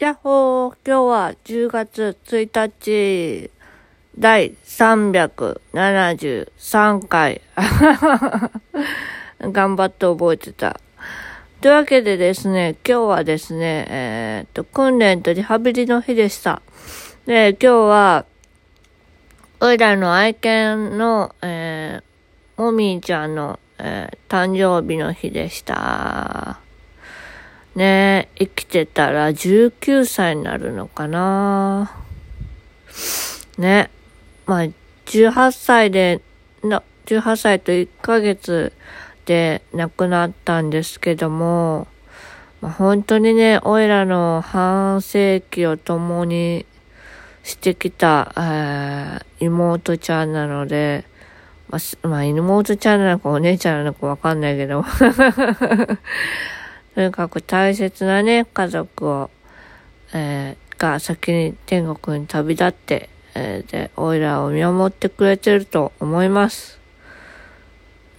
やっほー、今日は10月1日、第373回。頑張って覚えてた。というわけでですね、今日はですね、えー、っと、訓練とリハビリの日でした。で、今日は、おいらの愛犬の、えー、もみーちゃんの、えー、誕生日の日でした。ね生きてたら19歳になるのかなね。まあ、18歳で、な、18歳と1ヶ月で亡くなったんですけども、まあ、本当にね、おいらの半世紀を共にしてきた、えー、妹ちゃんなので、まあ、まあ、妹ちゃんなのかお姉ちゃんなのかわかんないけど、とにかく大切なね、家族を、えー、が先に天国に旅立って、えー、で、オイラを見守ってくれてると思います。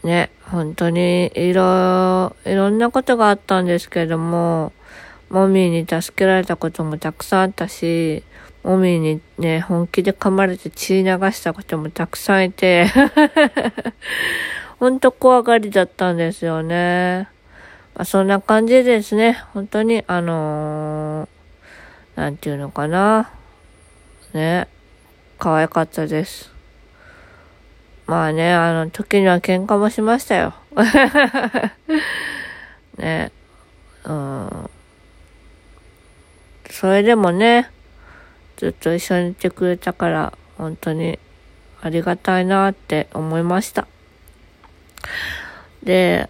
ね、本当にいろ、いろんなことがあったんですけども、モミーに助けられたこともたくさんあったし、モミーにね、本気で噛まれて血流したこともたくさんいて、ほんと怖がりだったんですよね。まあ、そんな感じですね。本当に、あのー、なんていうのかな。ね。可愛かったです。まあね、あの、時には喧嘩もしましたよ。ね。うん。それでもね、ずっと一緒にいてくれたから、本当にありがたいなって思いました。で、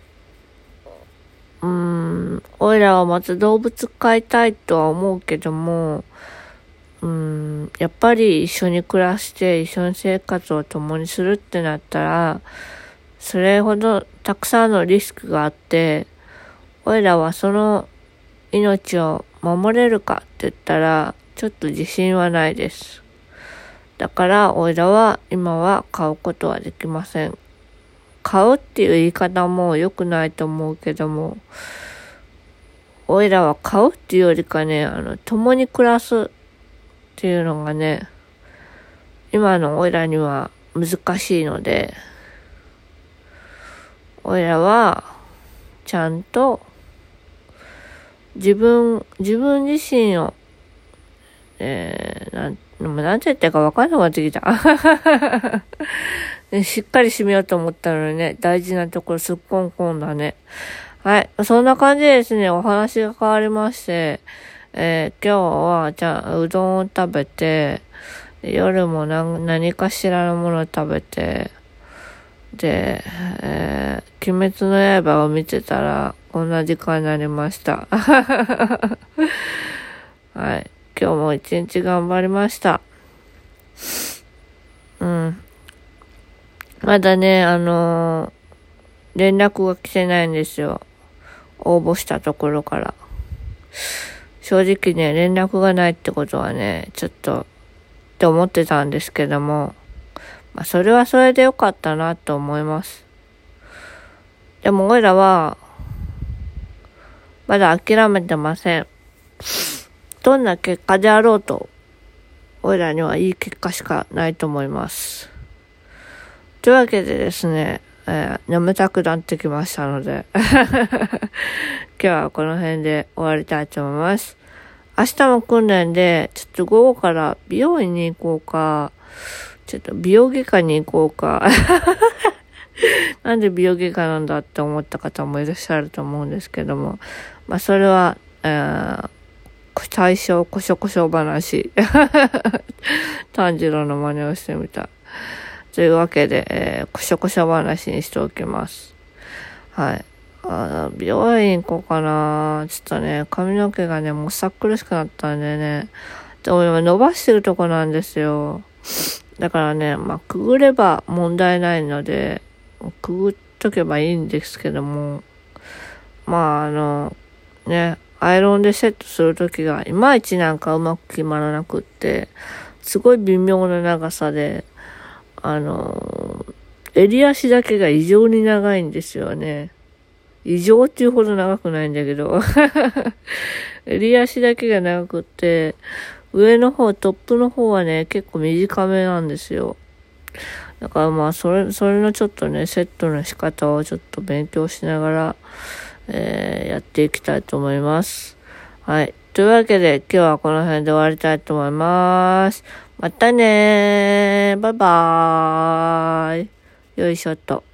うーん、おいらはまた動物飼いたいとは思うけども、うーん、やっぱり一緒に暮らして一緒に生活を共にするってなったら、それほどたくさんのリスクがあって、おいらはその命を守れるかって言ったら、ちょっと自信はないです。だから、おいらは今は買うことはできません。買うっていう言い方も良くないと思うけども、おいらは買うっていうよりかね、あの、共に暮らすっていうのがね、今のおいらには難しいので、おいらは、ちゃんと、自分、自分自身を、えー、なん、なんて言ったか分かんなくなってきた。しっかり締めようと思ったのにね、大事なところすっこんこんだね。はい。そんな感じでですね、お話が変わりまして、えー、今日は、じゃあ、うどんを食べて、夜も何かしらのものを食べて、で、えー、鬼滅の刃を見てたら、こんな時間になりました。はい。今日も一日頑張りました。うん。まだね、あのー、連絡が来てないんですよ。応募したところから。正直ね、連絡がないってことはね、ちょっと、って思ってたんですけども、まあ、それはそれでよかったなと思います。でも、俺らは、まだ諦めてません。どんな結果であろうと、俺らにはいい結果しかないと思います。というわけでですね、えー、眠たくなってきましたので 今日はこの辺で終わりたいと思います。明日も訓練で、ちょっと午後から美容院に行こうか、ちょっと美容外科に行こうか なんで美容外科なんだって思った方もいらっしゃると思うんですけども、まあそれは、えー、最初、こしょこしょ話。炭治郎の真似をしてみた。というわけで、えー、こしょこしょ話にしておきます。はい。あ美容院行こうかな。ちょっとね、髪の毛がね、もうさっ苦しくなったんでね。でも今伸ばしてるとこなんですよ。だからね、まあ、くぐれば問題ないので、くぐっとけばいいんですけども、まあ、あの、ね、アイロンでセットするときが、いまいちなんかうまく決まらなくって、すごい微妙な長さで、あの、襟足だけが異常に長いんですよね。異常っていうほど長くないんだけど。襟足だけが長くって、上の方、トップの方はね、結構短めなんですよ。だからまあ、それ、それのちょっとね、セットの仕方をちょっと勉強しながら、えー、やっていきたいと思います。はい。というわけで、今日はこの辺で終わりたいと思います。またねー。バイバーイ。よいしょっと。